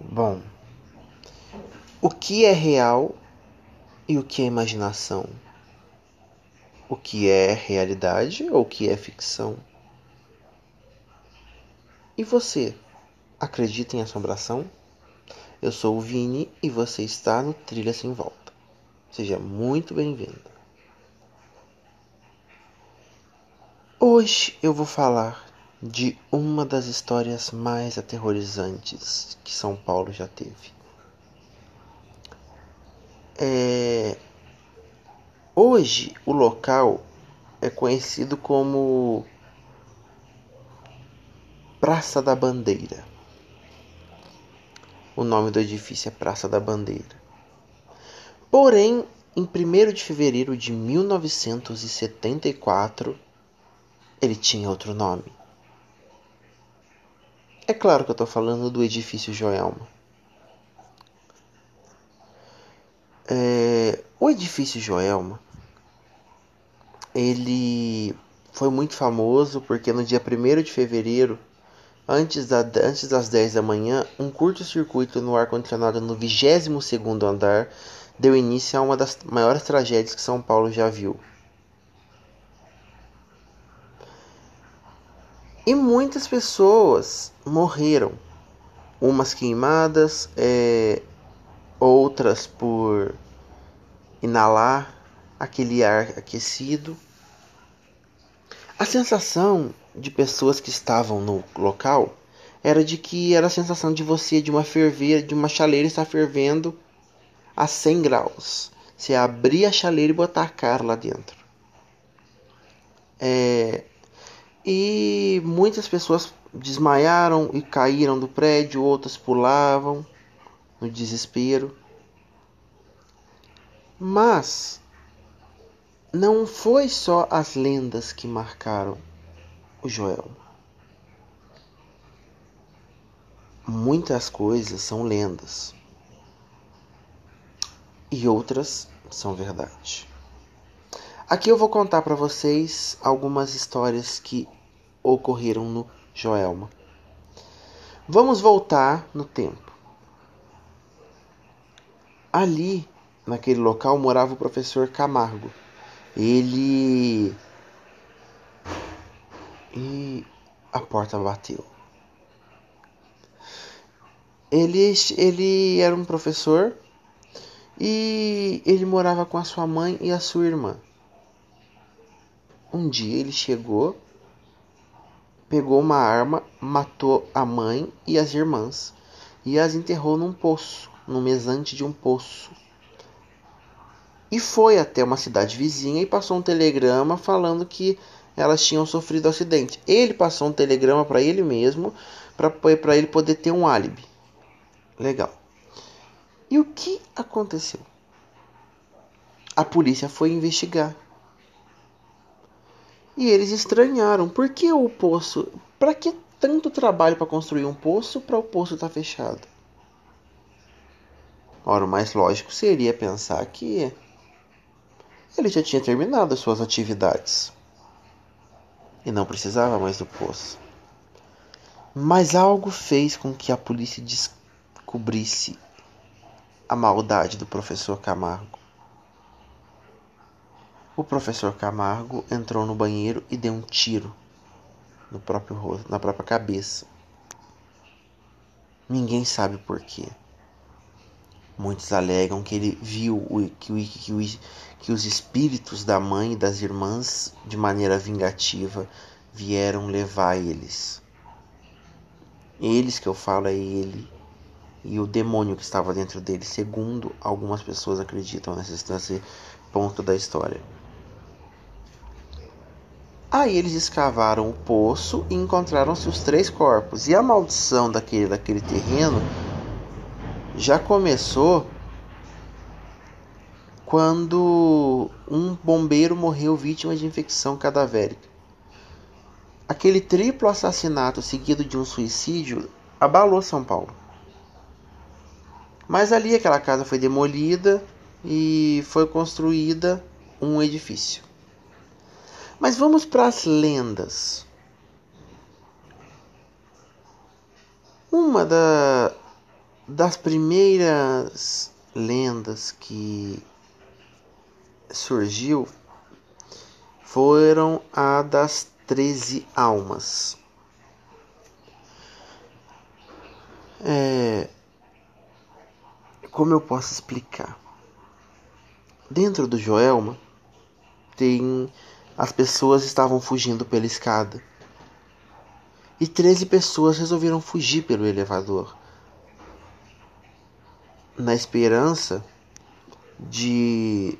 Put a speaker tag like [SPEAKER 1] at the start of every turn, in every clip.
[SPEAKER 1] Bom, o que é real e o que é imaginação? O que é realidade ou o que é ficção? E você, acredita em assombração? Eu sou o Vini e você está no Trilha Sem Volta. Seja muito bem-vindo. Hoje eu vou falar de uma das histórias mais aterrorizantes que São Paulo já teve. É... Hoje o local é conhecido como Praça da Bandeira. O nome do edifício é Praça da Bandeira. Porém, em 1 de fevereiro de 1974, ele tinha outro nome. É claro que eu estou falando do edifício Joelma. É, o edifício Joelma, ele foi muito famoso porque no dia 1 de fevereiro, antes, da, antes das 10 da manhã, um curto-circuito no ar-condicionado no 22º andar deu início a uma das maiores tragédias que São Paulo já viu. E muitas pessoas morreram, umas queimadas, é, outras por inalar aquele ar aquecido. A sensação de pessoas que estavam no local era de que era a sensação de você de uma ferveira, de uma chaleira estar fervendo a 100 graus. Você abrir a chaleira e botar a cara lá dentro. É, e muitas pessoas desmaiaram e caíram do prédio, outras pulavam no desespero. Mas não foi só as lendas que marcaram o Joel. Muitas coisas são lendas e outras são verdade. Aqui eu vou contar para vocês algumas histórias que ocorreram no Joelma. Vamos voltar no tempo. Ali, naquele local, morava o professor Camargo. Ele. E a porta bateu. Ele, ele era um professor e ele morava com a sua mãe e a sua irmã. Um dia ele chegou pegou uma arma, matou a mãe e as irmãs e as enterrou num poço, no mesante de um poço. E foi até uma cidade vizinha e passou um telegrama falando que elas tinham sofrido acidente. Ele passou um telegrama para ele mesmo, para ele poder ter um álibi. Legal. E o que aconteceu? A polícia foi investigar. E eles estranharam. Por que o poço? Para que tanto trabalho para construir um poço para o poço estar tá fechado? Ora, o mais lógico seria pensar que ele já tinha terminado as suas atividades e não precisava mais do poço. Mas algo fez com que a polícia descobrisse a maldade do professor Camargo. O professor Camargo entrou no banheiro e deu um tiro no próprio rosto, na própria cabeça. Ninguém sabe por quê. Muitos alegam que ele viu que, que, que os espíritos da mãe e das irmãs, de maneira vingativa, vieram levar eles. Eles que eu falo é ele e o demônio que estava dentro dele, segundo algumas pessoas acreditam nesse ponto da história. Aí eles escavaram o poço e encontraram-se os três corpos. E a maldição daquele, daquele terreno já começou quando um bombeiro morreu vítima de infecção cadavérica. Aquele triplo assassinato seguido de um suicídio abalou São Paulo. Mas ali aquela casa foi demolida e foi construída um edifício. Mas vamos para as lendas. Uma da, das primeiras lendas que surgiu foram a das treze almas. É, como eu posso explicar? Dentro do Joelma tem as pessoas estavam fugindo pela escada. E 13 pessoas resolveram fugir pelo elevador. Na esperança de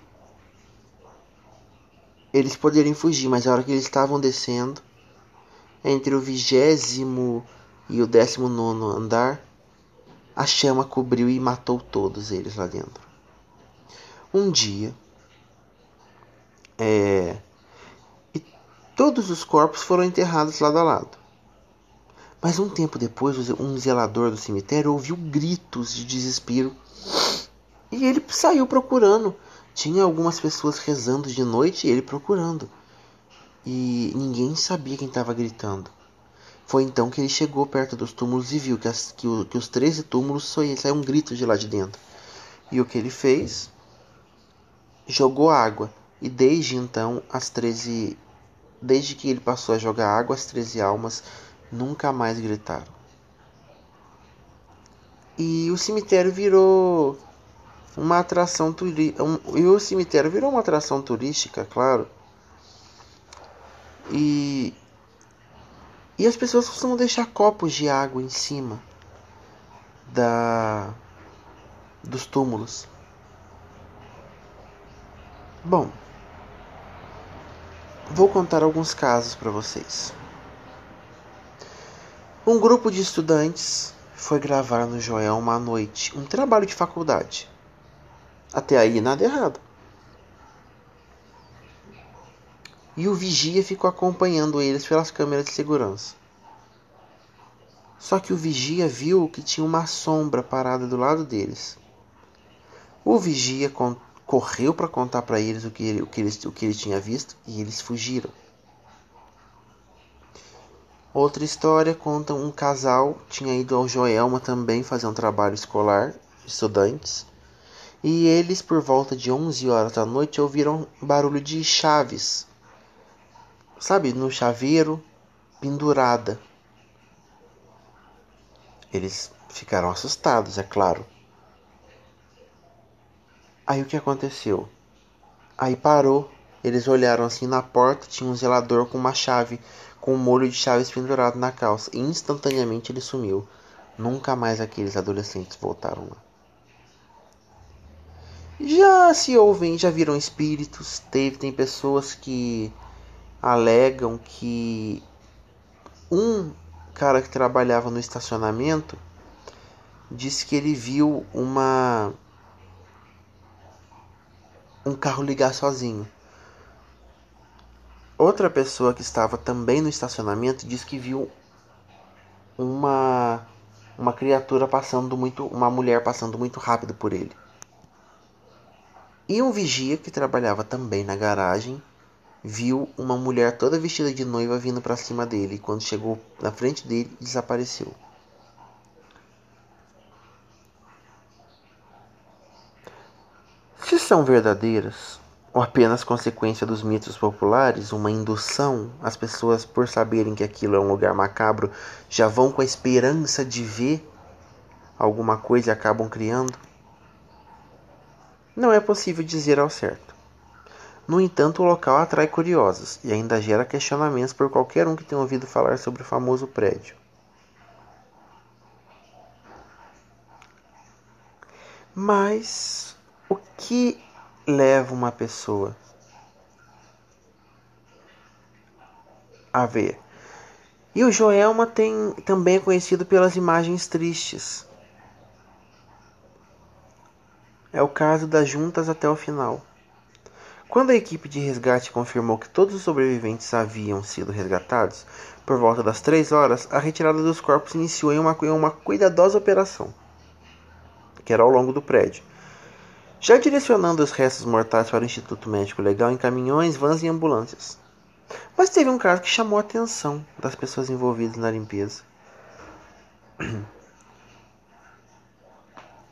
[SPEAKER 1] eles poderem fugir, mas a hora que eles estavam descendo, entre o vigésimo e o décimo nono andar, a chama cobriu e matou todos eles lá dentro. Um dia, é, todos os corpos foram enterrados lado a lado. Mas um tempo depois, um zelador do cemitério ouviu gritos de desespero e ele saiu procurando. Tinha algumas pessoas rezando de noite e ele procurando. E ninguém sabia quem estava gritando. Foi então que ele chegou perto dos túmulos e viu que, as, que, o, que os 13 túmulos saiu um grito de lá de dentro. E o que ele fez? Jogou água. E desde então, as 13. Desde que ele passou a jogar água, as 13 almas nunca mais gritaram. E o cemitério virou uma atração turística. Um, e o cemitério virou uma atração turística, claro. E e as pessoas costumam deixar copos de água em cima da dos túmulos. Bom, vou contar alguns casos para vocês. Um grupo de estudantes foi gravar no Joel uma noite um trabalho de faculdade. Até aí nada errado. E o vigia ficou acompanhando eles pelas câmeras de segurança. Só que o vigia viu que tinha uma sombra parada do lado deles. O vigia correu para contar para eles o que ele, o, que eles, o que ele tinha visto e eles fugiram. Outra história conta um casal tinha ido ao Joelma também fazer um trabalho escolar, estudantes, e eles por volta de 11 horas da noite ouviram barulho de chaves, sabe, no chaveiro, pendurada. Eles ficaram assustados, é claro. Aí o que aconteceu? Aí parou, eles olharam assim na porta, tinha um zelador com uma chave com um molho de chaves pendurado na calça. E instantaneamente ele sumiu. Nunca mais aqueles adolescentes voltaram lá. Já se ouvem, já viram espíritos. Teve, tem pessoas que alegam que um cara que trabalhava no estacionamento disse que ele viu uma um carro ligar sozinho. Outra pessoa que estava também no estacionamento disse que viu uma uma criatura passando muito, uma mulher passando muito rápido por ele. E um vigia que trabalhava também na garagem viu uma mulher toda vestida de noiva vindo para cima dele. E quando chegou na frente dele, desapareceu. Se são verdadeiras, ou apenas consequência dos mitos populares, uma indução, as pessoas, por saberem que aquilo é um lugar macabro, já vão com a esperança de ver alguma coisa e acabam criando? Não é possível dizer ao certo. No entanto, o local atrai curiosos e ainda gera questionamentos por qualquer um que tenha ouvido falar sobre o famoso prédio. Mas o que leva uma pessoa a ver. E o Joelma tem, também é conhecido pelas imagens tristes. É o caso das juntas até o final. Quando a equipe de resgate confirmou que todos os sobreviventes haviam sido resgatados, por volta das três horas, a retirada dos corpos iniciou em uma, em uma cuidadosa operação, que era ao longo do prédio já direcionando os restos mortais para o Instituto Médico Legal em caminhões, vans e ambulâncias. Mas teve um caso que chamou a atenção das pessoas envolvidas na limpeza.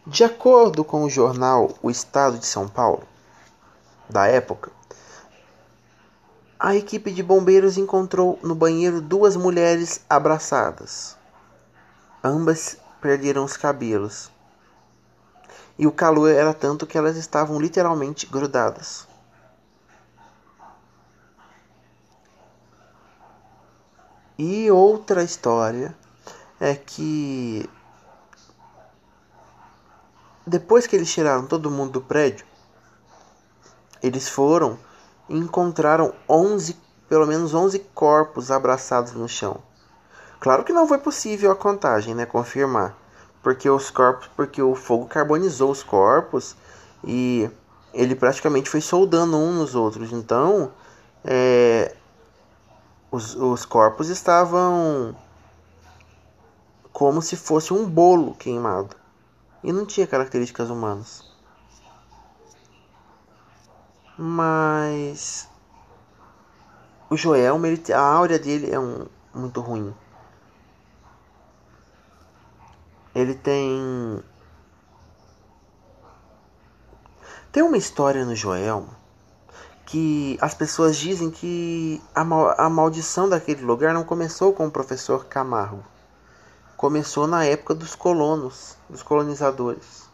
[SPEAKER 1] De acordo com o jornal O Estado de São Paulo, da época, a equipe de bombeiros encontrou no banheiro duas mulheres abraçadas. Ambas perderam os cabelos. E o calor era tanto que elas estavam literalmente grudadas. E outra história é que depois que eles tiraram todo mundo do prédio, eles foram e encontraram 11, pelo menos 11 corpos abraçados no chão. Claro que não foi possível a contagem, né, confirmar, porque os corpos, porque o fogo carbonizou os corpos e ele praticamente foi soldando um nos outros. Então, é, os, os corpos estavam como se fosse um bolo queimado e não tinha características humanas. Mas o Joel, a áurea dele é um, muito ruim. Ele tem tem uma história no Joel que as pessoas dizem que a, mal, a maldição daquele lugar não começou com o professor Camargo. Começou na época dos colonos, dos colonizadores.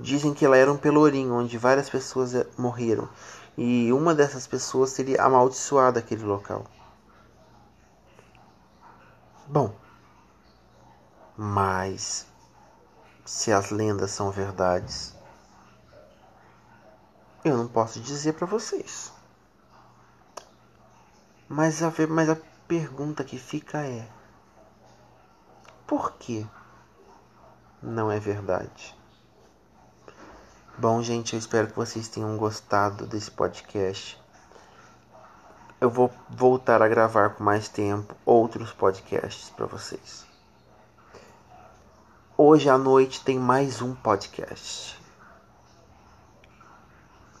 [SPEAKER 1] Dizem que lá era um pelourinho onde várias pessoas eh, morreram e uma dessas pessoas teria amaldiçoado aquele local. Bom, mas se as lendas são verdades, eu não posso dizer para vocês. Mas a, mas a pergunta que fica é: por que não é verdade? Bom, gente, eu espero que vocês tenham gostado desse podcast. Eu vou voltar a gravar com mais tempo outros podcasts para vocês. Hoje à noite tem mais um podcast.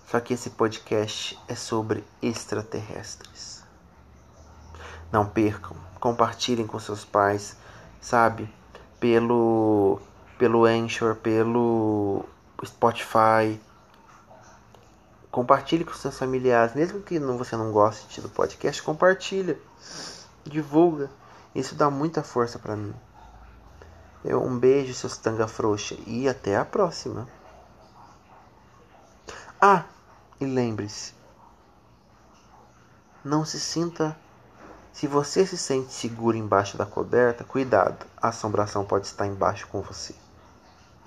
[SPEAKER 1] Só que esse podcast é sobre extraterrestres. Não percam, compartilhem com seus pais, sabe? Pelo pelo Anchor, pelo Spotify. Compartilhe com seus familiares, mesmo que você não goste do podcast, compartilha, divulga. Isso dá muita força para mim. Eu, um beijo, seus tanga frouxa, e até a próxima. Ah, e lembre-se, não se sinta. Se você se sente seguro embaixo da coberta, cuidado, a assombração pode estar embaixo com você.